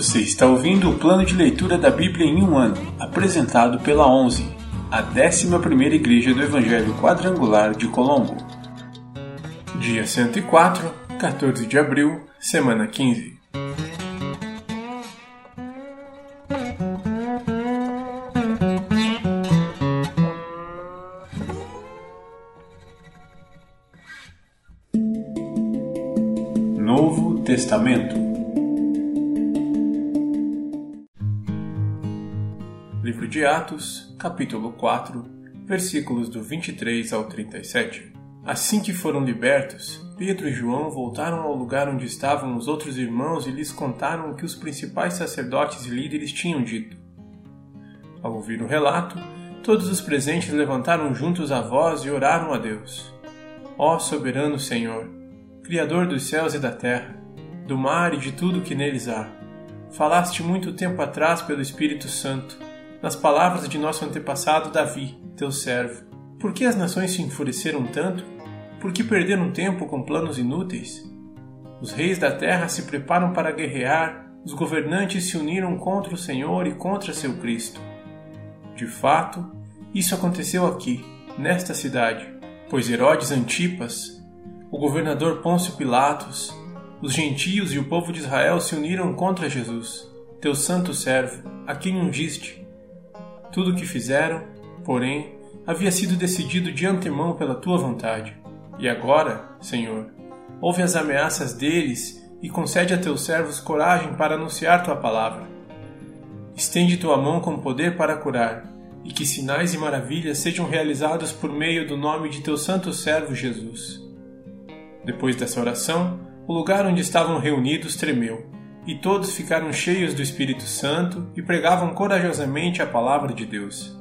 Você está ouvindo o plano de leitura da Bíblia em um ano, apresentado pela 11, a 11ª Igreja do Evangelho Quadrangular de Colombo. Dia 104, 14 de abril, semana 15. Novo Testamento de Atos, capítulo 4, versículos do 23 ao 37. Assim que foram libertos, Pedro e João voltaram ao lugar onde estavam os outros irmãos e lhes contaram o que os principais sacerdotes e líderes tinham dito. Ao ouvir o relato, todos os presentes levantaram juntos a voz e oraram a Deus. Ó soberano Senhor, Criador dos céus e da terra, do mar e de tudo que neles há, falaste muito tempo atrás pelo Espírito Santo, nas palavras de nosso antepassado Davi, teu servo. Por que as nações se enfureceram tanto? Por que perderam tempo com planos inúteis? Os reis da terra se preparam para guerrear, os governantes se uniram contra o Senhor e contra seu Cristo. De fato, isso aconteceu aqui, nesta cidade, pois Herodes Antipas, o governador Pôncio Pilatos, os gentios e o povo de Israel se uniram contra Jesus, teu santo servo, a quem ungiste. Tudo o que fizeram, porém, havia sido decidido de antemão pela tua vontade. E agora, Senhor, ouve as ameaças deles e concede a teus servos coragem para anunciar tua palavra. Estende tua mão com poder para curar, e que sinais e maravilhas sejam realizados por meio do nome de teu santo servo Jesus. Depois dessa oração, o lugar onde estavam reunidos tremeu, e todos ficaram cheios do Espírito Santo e pregavam corajosamente a palavra de Deus.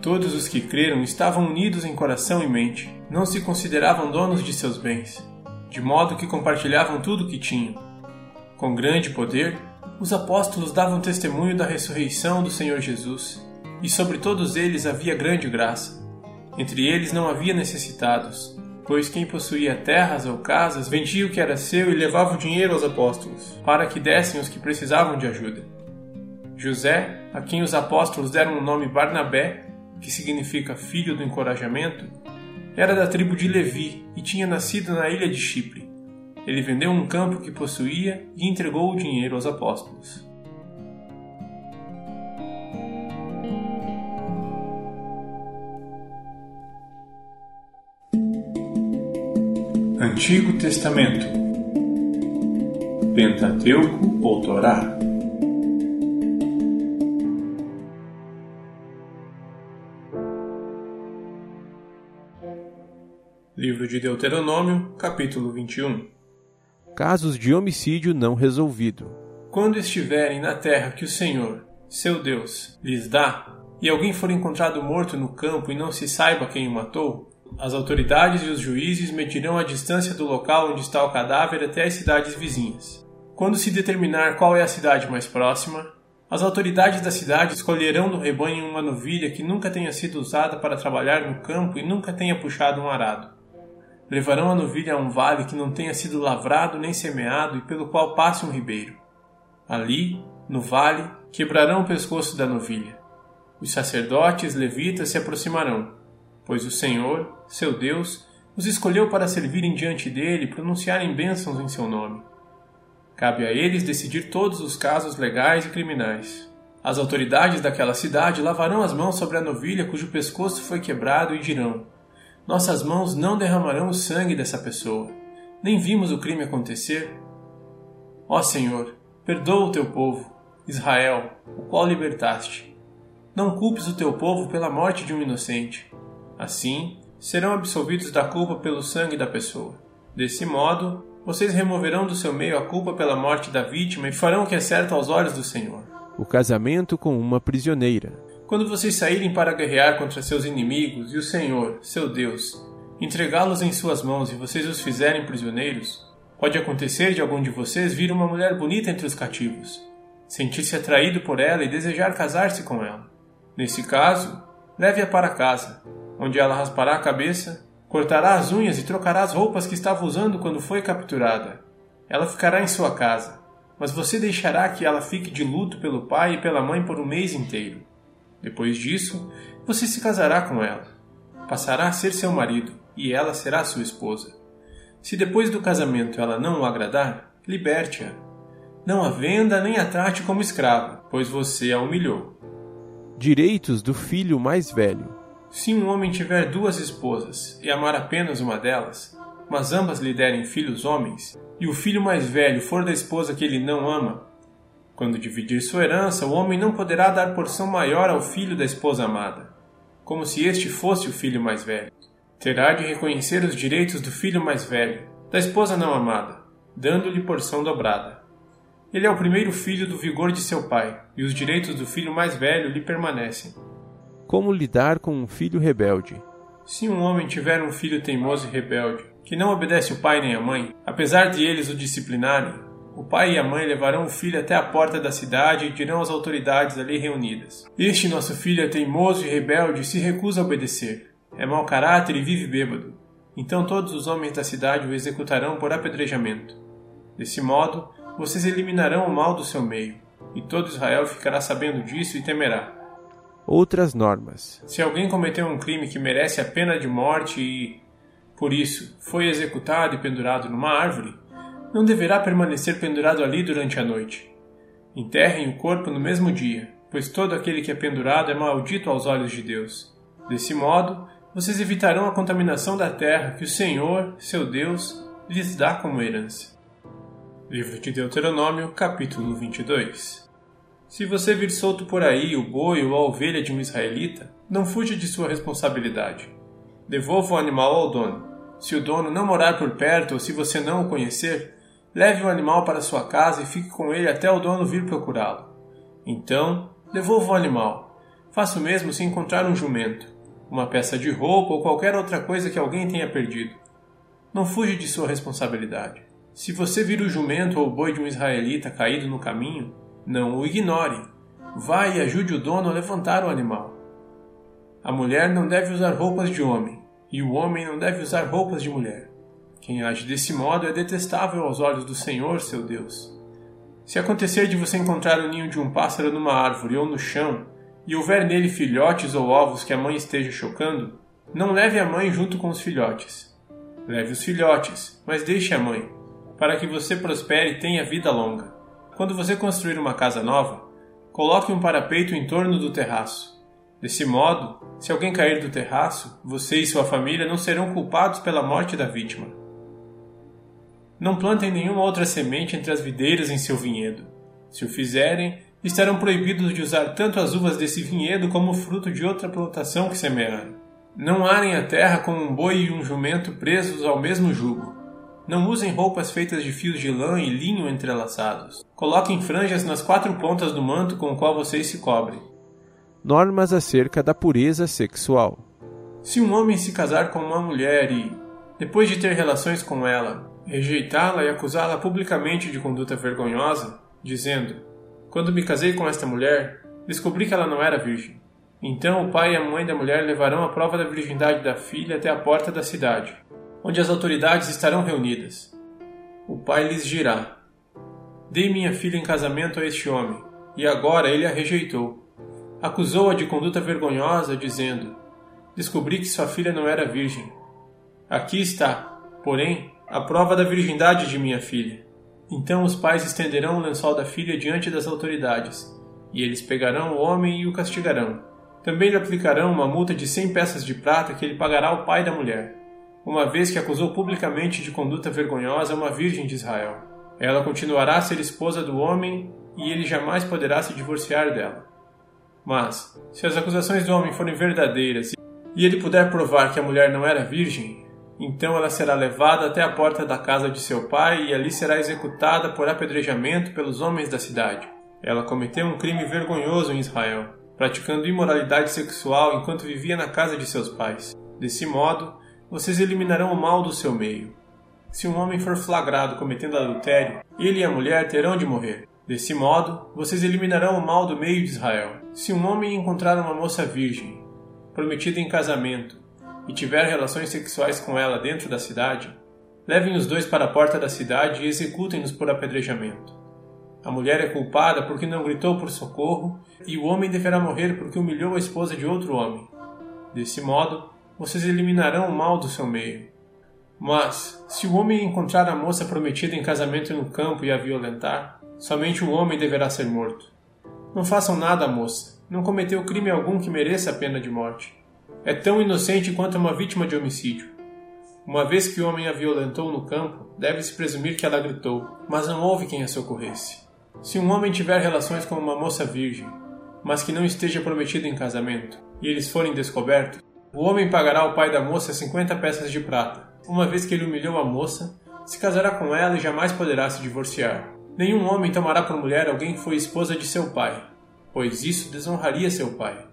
Todos os que creram estavam unidos em coração e mente, não se consideravam donos de seus bens, de modo que compartilhavam tudo o que tinham. Com grande poder, os apóstolos davam testemunho da ressurreição do Senhor Jesus, e sobre todos eles havia grande graça. Entre eles não havia necessitados, pois quem possuía terras ou casas vendia o que era seu e levava o dinheiro aos apóstolos, para que dessem os que precisavam de ajuda. José, a quem os apóstolos deram o nome Barnabé, que significa filho do encorajamento, era da tribo de Levi e tinha nascido na ilha de Chipre. Ele vendeu um campo que possuía e entregou o dinheiro aos apóstolos. Antigo Testamento. Pentateuco ou Torá? Livro de Deuteronômio, capítulo 21 Casos de homicídio não resolvido. Quando estiverem na terra que o Senhor, seu Deus, lhes dá, e alguém for encontrado morto no campo e não se saiba quem o matou, as autoridades e os juízes medirão a distância do local onde está o cadáver até as cidades vizinhas. Quando se determinar qual é a cidade mais próxima, as autoridades da cidade escolherão do rebanho uma novilha que nunca tenha sido usada para trabalhar no campo e nunca tenha puxado um arado. Levarão a novilha a um vale que não tenha sido lavrado nem semeado e pelo qual passe um ribeiro. Ali, no vale, quebrarão o pescoço da novilha. Os sacerdotes levitas se aproximarão pois o Senhor, seu Deus, os escolheu para servirem diante dele e pronunciarem bênçãos em seu nome. Cabe a eles decidir todos os casos legais e criminais. As autoridades daquela cidade lavarão as mãos sobre a novilha cujo pescoço foi quebrado e dirão: Nossas mãos não derramarão o sangue dessa pessoa. Nem vimos o crime acontecer. Ó Senhor, perdoa o teu povo, Israel, o qual libertaste. Não culpes o teu povo pela morte de um inocente Assim, serão absolvidos da culpa pelo sangue da pessoa. Desse modo, vocês removerão do seu meio a culpa pela morte da vítima e farão o que é certo aos olhos do Senhor. O casamento com uma prisioneira. Quando vocês saírem para guerrear contra seus inimigos e o Senhor, seu Deus, entregá-los em suas mãos e vocês os fizerem prisioneiros, pode acontecer de algum de vocês vir uma mulher bonita entre os cativos, sentir-se atraído por ela e desejar casar-se com ela. Nesse caso, leve-a para casa onde ela raspará a cabeça, cortará as unhas e trocará as roupas que estava usando quando foi capturada. Ela ficará em sua casa. mas você deixará que ela fique de luto pelo pai e pela mãe por um mês inteiro. Depois disso, você se casará com ela. Passará a ser seu marido e ela será sua esposa. Se depois do casamento ela não o agradar, liberte-a. Não a venda nem a trate como escrava, pois você a humilhou. Direitos do filho mais velho. Se um homem tiver duas esposas e amar apenas uma delas, mas ambas lhe derem filhos homens, e o filho mais velho for da esposa que ele não ama, quando dividir sua herança, o homem não poderá dar porção maior ao filho da esposa amada, como se este fosse o filho mais velho. Terá de reconhecer os direitos do filho mais velho, da esposa não amada, dando-lhe porção dobrada. Ele é o primeiro filho do vigor de seu pai, e os direitos do filho mais velho lhe permanecem. Como lidar com um filho rebelde? Se um homem tiver um filho teimoso e rebelde, que não obedece o pai nem a mãe, apesar de eles o disciplinarem, o pai e a mãe levarão o filho até a porta da cidade e dirão às autoridades ali reunidas: Este nosso filho é teimoso e rebelde e se recusa a obedecer. É mau caráter e vive bêbado. Então todos os homens da cidade o executarão por apedrejamento. Desse modo, vocês eliminarão o mal do seu meio, e todo Israel ficará sabendo disso e temerá. Outras normas. Se alguém cometeu um crime que merece a pena de morte e, por isso, foi executado e pendurado numa árvore, não deverá permanecer pendurado ali durante a noite. Enterrem o corpo no mesmo dia, pois todo aquele que é pendurado é maldito aos olhos de Deus. Desse modo, vocês evitarão a contaminação da terra que o Senhor, seu Deus, lhes dá como herança. Livro de Deuteronômio, capítulo 22 Se você vir solto por aí o boi ou a ovelha de um israelita, não fuja de sua responsabilidade. Devolva o animal ao dono. Se o dono não morar por perto ou se você não o conhecer, Leve o animal para sua casa e fique com ele até o dono vir procurá-lo. Então, devolva o animal. Faça o mesmo se encontrar um jumento, uma peça de roupa ou qualquer outra coisa que alguém tenha perdido. Não fuja de sua responsabilidade. Se você vir o jumento ou o boi de um israelita caído no caminho, não o ignore. Vá e ajude o dono a levantar o animal. A mulher não deve usar roupas de homem, e o homem não deve usar roupas de mulher. Quem age desse modo é detestável aos olhos do Senhor, seu Deus. Se acontecer de você encontrar o ninho de um pássaro numa árvore ou no chão, e houver nele filhotes ou ovos que a mãe esteja chocando, não leve a mãe junto com os filhotes. Leve os filhotes, mas deixe a mãe, para que você prospere e tenha vida longa. Quando você construir uma casa nova, coloque um parapeito em torno do terraço. Desse modo, se alguém cair do terraço, você e sua família não serão culpados pela morte da vítima. Não plantem nenhuma outra semente entre as videiras em seu vinhedo. Se o fizerem, estarão proibidos de usar tanto as uvas desse vinhedo como o fruto de outra plantação que semearem. Não arem a terra com um boi e um jumento presos ao mesmo jugo. Não usem roupas feitas de fios de lã e linho entrelaçados. Coloquem franjas nas quatro pontas do manto com o qual vocês se cobrem. Normas acerca da pureza sexual. Se um homem se casar com uma mulher e, depois de ter relações com ela, rejeitá-la e acusá-la publicamente de conduta vergonhosa, dizendo: Quando me casei com esta mulher, descobri que ela não era virgem. Então o pai e a mãe da mulher levarão a prova da virgindade da filha até a porta da cidade, onde as autoridades estarão reunidas. O pai lhes dirá: Dei minha filha em casamento a este homem, e agora ele a rejeitou. Acusou-a de conduta vergonhosa, dizendo: Descobri que sua filha não era virgem. Aqui está, porém, a prova da virgindade de minha filha. Então os pais estenderão o lençol da filha diante das autoridades, e eles pegarão o homem e o castigarão. Também lhe aplicarão uma multa de cem peças de prata que ele pagará ao pai da mulher, uma vez que acusou publicamente de conduta vergonhosa uma virgem de Israel. Ela continuará a ser esposa do homem e ele jamais poderá se divorciar dela. Mas, se as acusações do homem forem verdadeiras e ele puder provar que a mulher não era virgem, então ela será levada até a porta da casa de seu pai e ali será executada por apedrejamento pelos homens da cidade. Ela cometeu um crime vergonhoso em Israel, praticando imoralidade sexual enquanto vivia na casa de seus pais. Desse modo, vocês eliminarão o mal do seu meio. Se um homem for flagrado cometendo adultério, ele e a mulher terão de morrer. Desse modo, vocês eliminarão o mal do meio de Israel. Se um homem encontrar uma moça virgem, prometida em casamento, e tiver relações sexuais com ela dentro da cidade, levem os dois para a porta da cidade e executem-nos por apedrejamento. A mulher é culpada porque não gritou por socorro, e o homem deverá morrer porque humilhou a esposa de outro homem. Desse modo, vocês eliminarão o mal do seu meio. Mas, se o homem encontrar a moça prometida em casamento no campo e a violentar, somente o homem deverá ser morto. Não façam nada moça, não cometeu crime algum que mereça a pena de morte. É tão inocente quanto uma vítima de homicídio. Uma vez que o homem a violentou no campo, deve-se presumir que ela gritou, mas não houve quem a socorresse. Se um homem tiver relações com uma moça virgem, mas que não esteja prometida em casamento, e eles forem descobertos, o homem pagará ao pai da moça 50 peças de prata, uma vez que ele humilhou a moça, se casará com ela e jamais poderá se divorciar. Nenhum homem tomará por mulher alguém que foi esposa de seu pai, pois isso desonraria seu pai.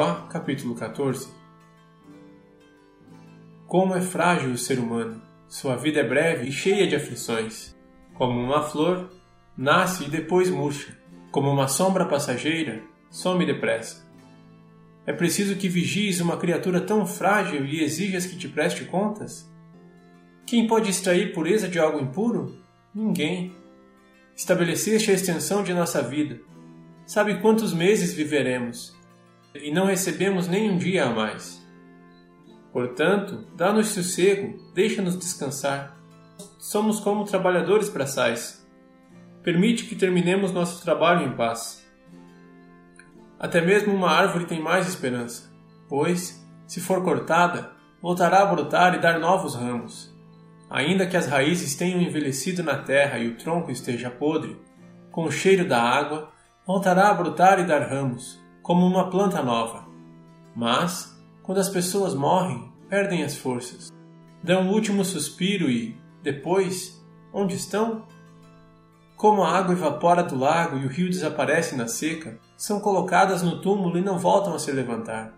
Jó, capítulo 14 Como é frágil o ser humano! Sua vida é breve e cheia de aflições. Como uma flor, nasce e depois murcha. Como uma sombra passageira, some depressa. É preciso que vigies uma criatura tão frágil e exijas que te preste contas? Quem pode extrair pureza de algo impuro? Ninguém. Estabeleceste a extensão de nossa vida. Sabe quantos meses viveremos? E não recebemos nem um dia a mais. Portanto, dá-nos sossego, deixa-nos descansar. Somos como trabalhadores braçais. Permite que terminemos nosso trabalho em paz. Até mesmo uma árvore tem mais esperança, pois, se for cortada, voltará a brotar e dar novos ramos. Ainda que as raízes tenham envelhecido na terra e o tronco esteja podre, com o cheiro da água, voltará a brotar e dar ramos como uma planta nova. Mas, quando as pessoas morrem, perdem as forças, dão o último suspiro e, depois, onde estão? Como a água evapora do lago e o rio desaparece na seca, são colocadas no túmulo e não voltam a se levantar.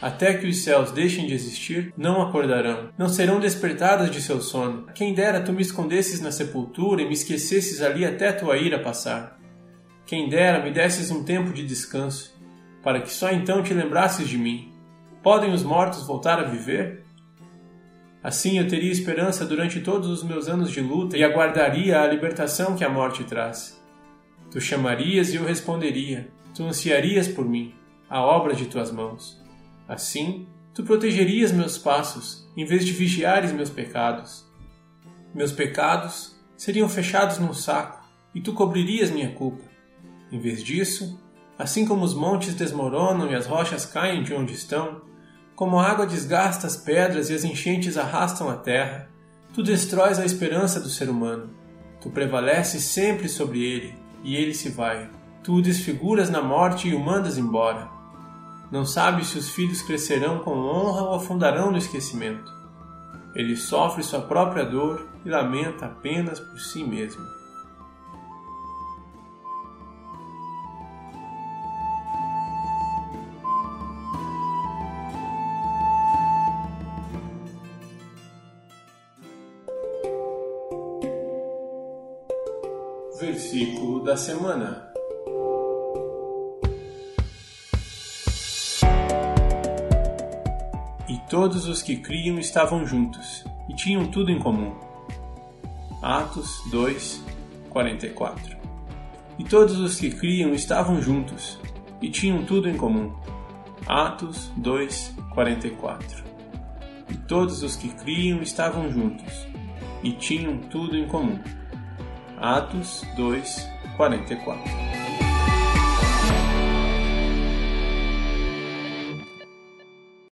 Até que os céus deixem de existir, não acordarão, não serão despertadas de seu sono. Quem dera tu me escondesses na sepultura e me esquecesses ali até tua ira passar. Quem dera me desses um tempo de descanso, para que só então te lembrasses de mim. Podem os mortos voltar a viver? Assim eu teria esperança durante todos os meus anos de luta e aguardaria a libertação que a morte traz. Tu chamarias e eu responderia, tu ansiarias por mim, a obra de tuas mãos. Assim, tu protegerias meus passos, em vez de vigiares meus pecados. Meus pecados seriam fechados num saco, e tu cobririas minha culpa. Em vez disso, Assim como os montes desmoronam e as rochas caem de onde estão, como a água desgasta as pedras e as enchentes arrastam a terra, tu destróis a esperança do ser humano. Tu prevaleces sempre sobre ele, e ele se vai. Tu o desfiguras na morte e o mandas embora. Não sabes se os filhos crescerão com honra ou afundarão no esquecimento. Ele sofre sua própria dor e lamenta apenas por si mesmo. Da semana. E todos os que criam estavam juntos e tinham tudo em comum. Atos 2, 44. E todos os que criam estavam juntos e tinham tudo em comum. Atos 2, 44. E todos os que criam estavam juntos e tinham tudo em comum. Atos 2, 44.